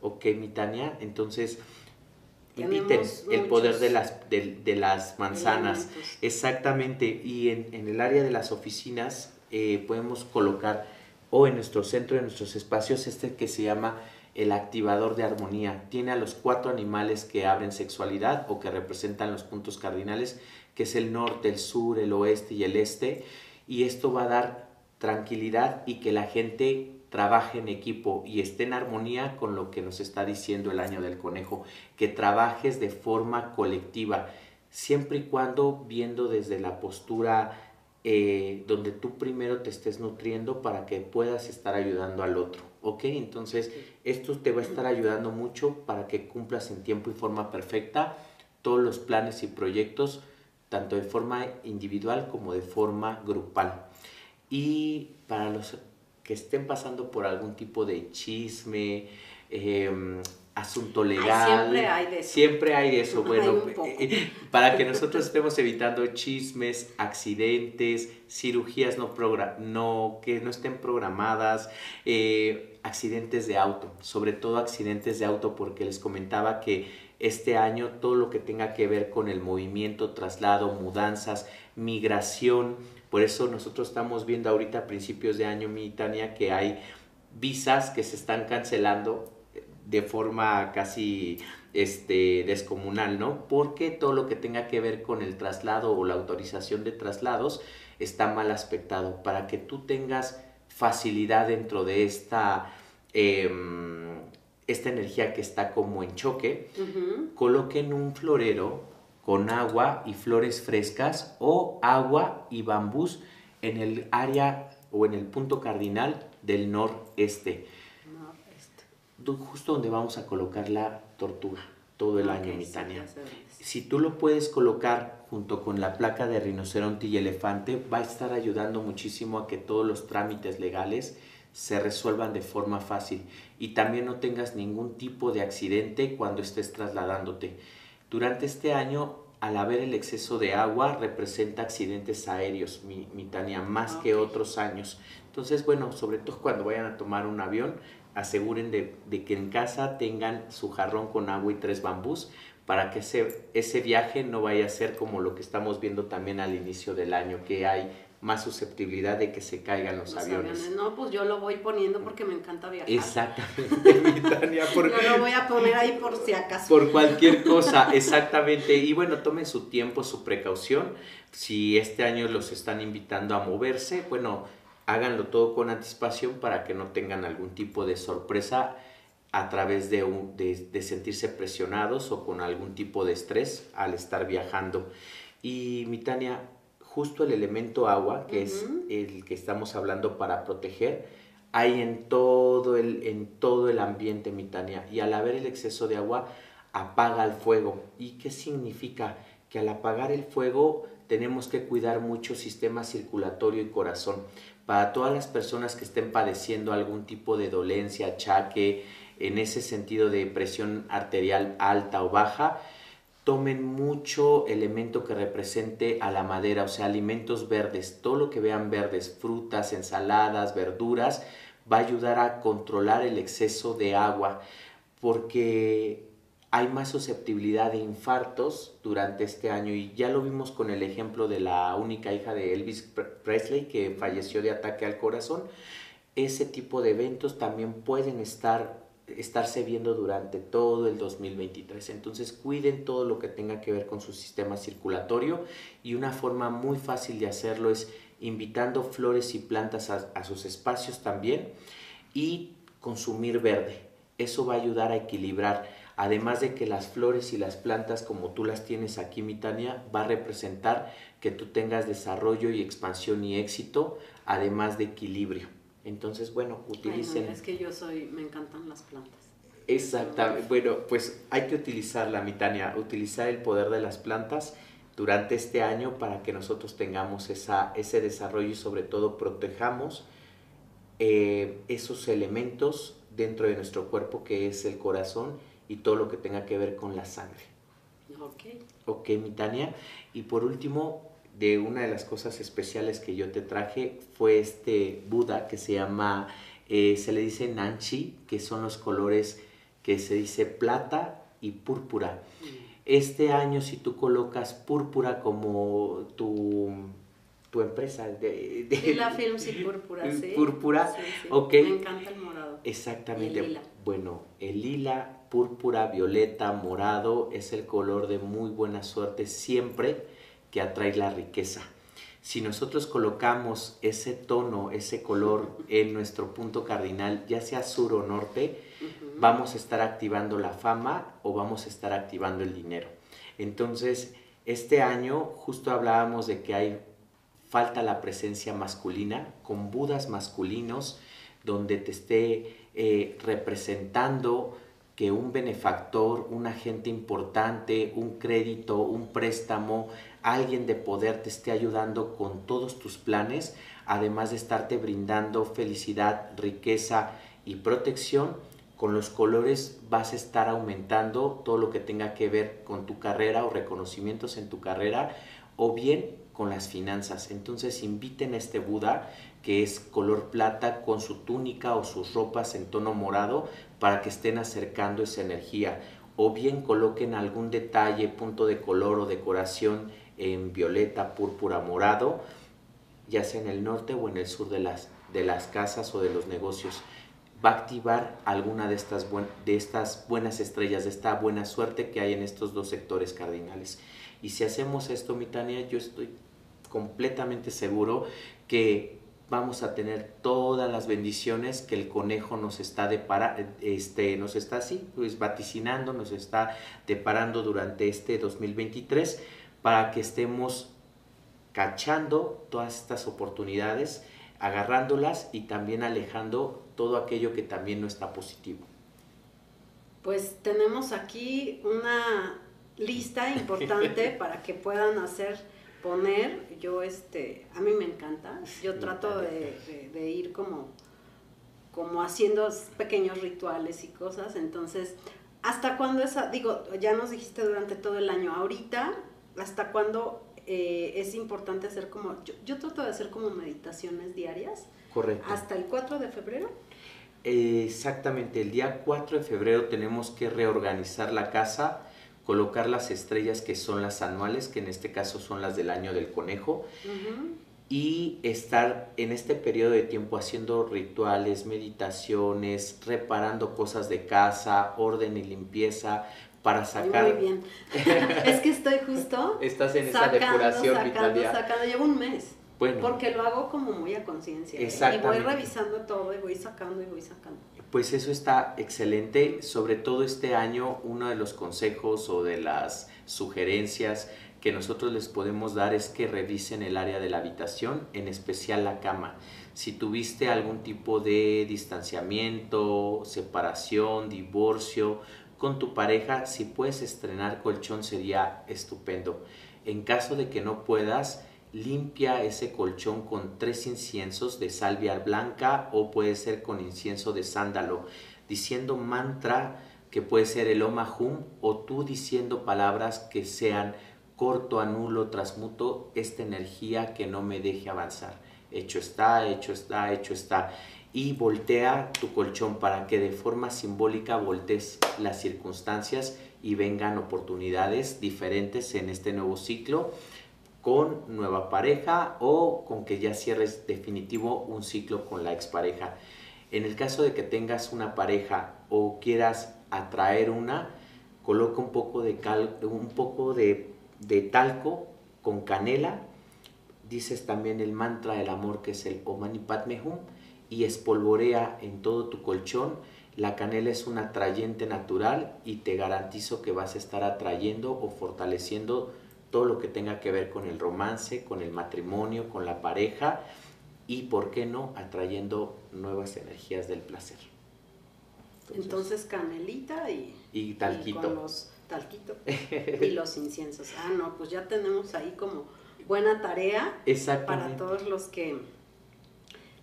[SPEAKER 2] Ok, mi Tania, entonces Inviten el poder de las, de, las manzanas. Exactamente. Y en, en, el área de las oficinas eh, podemos colocar, o en nuestro centro, en nuestros espacios, este que se llama el activador de armonía. Tiene a los cuatro animales que abren sexualidad o que representan los puntos cardinales, que es el norte, el sur, el oeste y el este. Y esto va a dar tranquilidad y que la gente trabaje en equipo y esté en armonía con lo que nos está diciendo el año del conejo, que trabajes de forma colectiva, siempre y cuando viendo desde la postura eh, donde tú primero te estés nutriendo para que puedas estar ayudando al otro. ¿Ok? Entonces, esto te va a estar ayudando mucho para que cumplas en tiempo y forma perfecta todos los planes y proyectos, tanto de forma individual como de forma grupal. Y para los que estén pasando por algún tipo de chisme, em, asunto legal.
[SPEAKER 1] siempre hay de eso.
[SPEAKER 2] Siempre hay de eso. Bueno, eh, para que nosotros estemos evitando chismes, accidentes, cirugías no, no que no estén programadas, eh, accidentes de auto, sobre todo accidentes de auto, porque les comentaba que este año todo lo que tenga que ver con el movimiento, traslado, mudanzas, migración, por eso nosotros estamos viendo ahorita a principios de año, mi Tania, que hay visas que se están cancelando de forma casi este, descomunal, ¿no? Porque todo lo que tenga que ver con el traslado o la autorización de traslados está mal aspectado. Para que tú tengas facilidad dentro de esta, em, esta energía que está como en choque, coloquen un florero con agua y flores frescas o agua y bambús en el área o en el punto cardinal del noreste. Justo donde vamos a colocar la tortuga todo el año, mi Tania. Si tú lo puedes colocar junto con la placa de rinoceronte y elefante, va a estar ayudando muchísimo a que todos los trámites legales se resuelvan de forma fácil y también no tengas ningún tipo de accidente cuando estés trasladándote. Durante este año, al haber el exceso de agua, representa accidentes aéreos, mi, Tania, más que otros años. Entonces, bueno, sobre todo cuando vayan a tomar un avión, aseguren de, que en casa tengan su jarrón con agua y tres bambús para que ese, ese viaje no vaya a ser como lo que estamos viendo también al inicio del año, que hay más susceptibilidad de que se caigan los, aviones.
[SPEAKER 1] No, pues yo lo voy poniendo porque me encanta viajar.
[SPEAKER 2] Exactamente, mi Tania.
[SPEAKER 1] Por, yo lo voy a poner ahí por si acaso.
[SPEAKER 2] Por cualquier cosa, exactamente. Y bueno, tomen su tiempo, su precaución. Si este año los están invitando a moverse, bueno, háganlo todo con anticipación para que no tengan algún tipo de sorpresa a través de, de, sentirse presionados o con algún tipo de estrés al estar viajando. Y mi Tania, justo el elemento agua, que es el que estamos hablando para proteger, hay en todo el, en todo el ambiente, mi Tania. Y al haber el exceso de agua, apaga el fuego. ¿Y qué significa? Que al apagar el fuego tenemos que cuidar mucho sistema circulatorio y corazón. Para todas las personas que estén padeciendo algún tipo de dolencia, achaque, en ese sentido de presión arterial alta o baja, tomen mucho elemento que represente a la madera, o sea, alimentos verdes, todo lo que vean verdes, frutas, ensaladas, verduras, va a ayudar a controlar el exceso de agua, porque hay más susceptibilidad de infartos durante este año y ya lo vimos con el ejemplo de la única hija de Elvis Presley que falleció de ataque al corazón. Ese tipo de eventos también pueden estar estarse viendo durante todo el 2023. Entonces cuiden todo lo que tenga que ver con su sistema circulatorio y una forma muy fácil de hacerlo es invitando flores y plantas a, sus espacios también y consumir verde. Eso va a ayudar a equilibrar. Además de que las flores y las plantas como tú las tienes aquí, Mitania, va a representar que tú tengas desarrollo y expansión y éxito, además de equilibrio. Entonces, bueno, utilicen...
[SPEAKER 1] es que yo soy, me encantan las plantas.
[SPEAKER 2] Exactamente, bueno, pues hay que utilizarla, Mitania, utilizar el poder de las plantas durante este año para que nosotros tengamos esa, ese desarrollo y sobre todo protejamos eh, esos elementos dentro de nuestro cuerpo que es el corazón y todo lo que tenga que ver con la sangre.
[SPEAKER 1] Ok.
[SPEAKER 2] Ok, Mitania. Y por último, de una de las cosas especiales que yo te traje fue este Buda que se llama, eh, se le dice Nanchi, que son los colores que se dice plata y púrpura. Mm. Este año si tú colocas púrpura como tu, tu empresa
[SPEAKER 1] de, de la Films y Púrpura,
[SPEAKER 2] sí. Púrpura, ok.
[SPEAKER 1] Me encanta el morado.
[SPEAKER 2] Exactamente. El lila. Bueno, el lila, púrpura, violeta, morado es el color de muy buena suerte siempre que atrae la riqueza. Si nosotros colocamos ese tono, ese color en nuestro punto cardinal, ya sea sur o norte, vamos a estar activando la fama o vamos a estar activando el dinero. Entonces, este año justo hablábamos de que hay falta la presencia masculina, con budas masculinos, donde te esté eh, representando que un benefactor, un agente importante, un crédito, un préstamo, alguien de poder te esté ayudando con todos tus planes, además de estarte brindando felicidad, riqueza y protección, con los colores vas a estar aumentando todo lo que tenga que ver con tu carrera o reconocimientos en tu carrera o bien con las finanzas. Entonces inviten a este Buda que es color plata con su túnica o sus ropas en tono morado para que estén acercando esa energía o bien coloquen algún detalle, punto de color o decoración en violeta, púrpura, morado, ya sea en el norte o en el sur de las, de las casas o de los negocios. Va a activar alguna de estas, buenas estrellas, de esta buena suerte que hay en estos dos sectores cardinales. Y si hacemos esto, mi Tania, yo estoy completamente seguro que vamos a tener todas las bendiciones que el conejo nos está depara, este, nos está así, pues vaticinando, nos está deparando durante este 2023 para que estemos cachando todas estas oportunidades, agarrándolas y también alejando todo aquello que también no está positivo.
[SPEAKER 1] Pues tenemos aquí una lista importante para que puedan hacer, poner, yo este, a mí me encanta, yo trato de, de ir como, como haciendo pequeños rituales y cosas, entonces, ¿hasta cuándo esa, digo, ya nos dijiste durante todo el año, ahorita hasta cuándo eh, es importante hacer como, yo, trato de hacer como meditaciones diarias.
[SPEAKER 2] Correcto.
[SPEAKER 1] Hasta el 4 de febrero.
[SPEAKER 2] exactamente, el día 4 de febrero tenemos que reorganizar la casa, colocar las estrellas que son las anuales, que en este caso son las del año del conejo. y estar en este periodo de tiempo haciendo rituales, meditaciones, reparando cosas de casa, orden y limpieza para sacar.
[SPEAKER 1] Muy bien. es que estoy justo.
[SPEAKER 2] Estás en esa depuración
[SPEAKER 1] sacando, sacando. Llevo un mes. Bueno. Porque lo hago como muy a conciencia. ¿eh? Y voy revisando todo y voy sacando y voy sacando.
[SPEAKER 2] Pues eso está excelente. Sobre todo este año, uno de los consejos o de las sugerencias que nosotros les podemos dar es que revisen el área de la habitación, en especial la cama. Si tuviste algún tipo de distanciamiento, separación, divorcio con tu pareja, si puedes estrenar colchón sería estupendo. En caso de que no puedas, limpia ese colchón con tres inciensos de salvia blanca o puede ser con incienso de sándalo, diciendo mantra que puede ser el Omahum o tú diciendo palabras que sean corto, anulo, transmuto esta energía que no me deje avanzar. Hecho está, hecho está, hecho está. Y voltea tu colchón para que de forma simbólica voltees las circunstancias y vengan oportunidades diferentes en este nuevo ciclo con nueva pareja o con que ya cierres definitivo un ciclo con la expareja. En el caso de que tengas una pareja o quieras atraer una, coloca un poco de, cal, un poco de de talco con canela. Dices también el mantra del amor que es el Omani Padme Hum y espolvorea en todo tu colchón. La canela es un atrayente natural y te garantizo que vas a estar atrayendo o fortaleciendo todo lo que tenga que ver con el romance, con el matrimonio, con la pareja y, ¿por qué no?, atrayendo nuevas energías del placer.
[SPEAKER 1] Entonces, canelita y,
[SPEAKER 2] y talquito
[SPEAKER 1] talquito y los inciensos. Ah, no, pues ya tenemos ahí como buena tarea para todos los que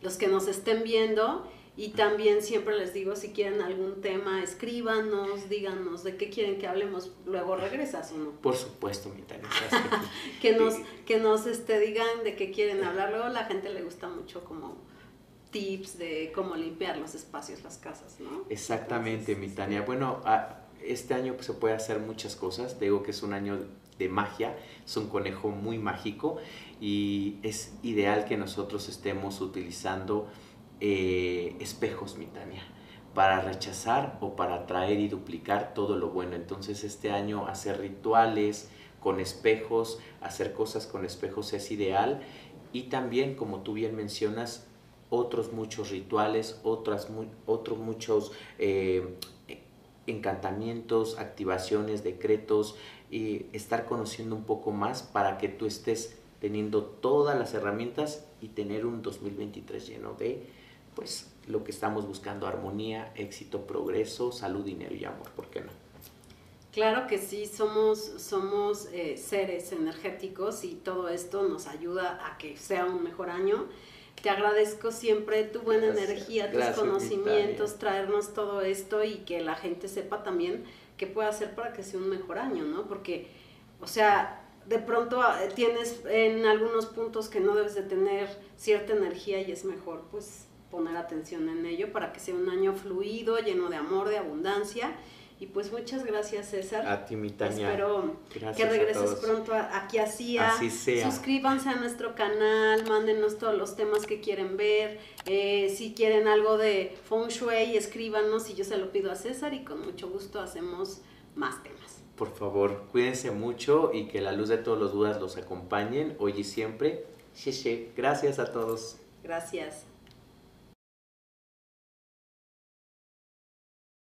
[SPEAKER 1] los que nos estén viendo y también siempre les digo si quieren algún tema escríbanos, díganos de qué quieren que hablemos, luego regresas o no.
[SPEAKER 2] Por supuesto, mi Tania.
[SPEAKER 1] que nos que nos este digan de qué quieren hablar, luego la gente le gusta mucho como tips de cómo limpiar los espacios, las casas, ¿no?
[SPEAKER 2] Exactamente, mi Tania. Bueno, a, este año se puede hacer muchas cosas. Digo que es un año de magia, es un conejo muy mágico y es ideal que nosotros estemos utilizando eh, espejos, mi Tania, para rechazar o para atraer y duplicar todo lo bueno. Entonces este año hacer rituales con espejos, hacer cosas con espejos es ideal y también, como tú bien mencionas, otros muchos rituales, otras, otros muchos eh, encantamientos, activaciones, decretos y estar conociendo un poco más para que tú estés teniendo todas las herramientas y tener un 2023 lleno de pues lo que estamos buscando, armonía, éxito, progreso, salud, dinero y amor, ¿por qué no?
[SPEAKER 1] Claro que sí, somos, somos eh, seres energéticos y todo esto nos ayuda a que sea un mejor año te agradezco siempre tu buena energía, tus conocimientos, traernos todo esto y que la gente sepa también qué puede hacer para que sea un mejor año, ¿no? Porque, o sea, de pronto ah, tienes en algunos puntos que no debes de tener cierta energía y es mejor pues poner atención en ello para que sea un año fluido, lleno de amor, de abundancia y pues muchas gracias, César.
[SPEAKER 2] A ti, mi Tania.
[SPEAKER 1] Espero que regreses pronto aquí a CIA.
[SPEAKER 2] Así sea.
[SPEAKER 1] Suscríbanse a nuestro canal, mándenos todos los temas que quieren ver. Eh, si quieren algo de Feng Shui, escríbanos y yo se lo pido a César y con mucho gusto hacemos más temas.
[SPEAKER 2] Por favor, cuídense mucho y que la luz de todos los dudas los acompañen hoy y siempre. Gracias a todos.
[SPEAKER 1] Gracias.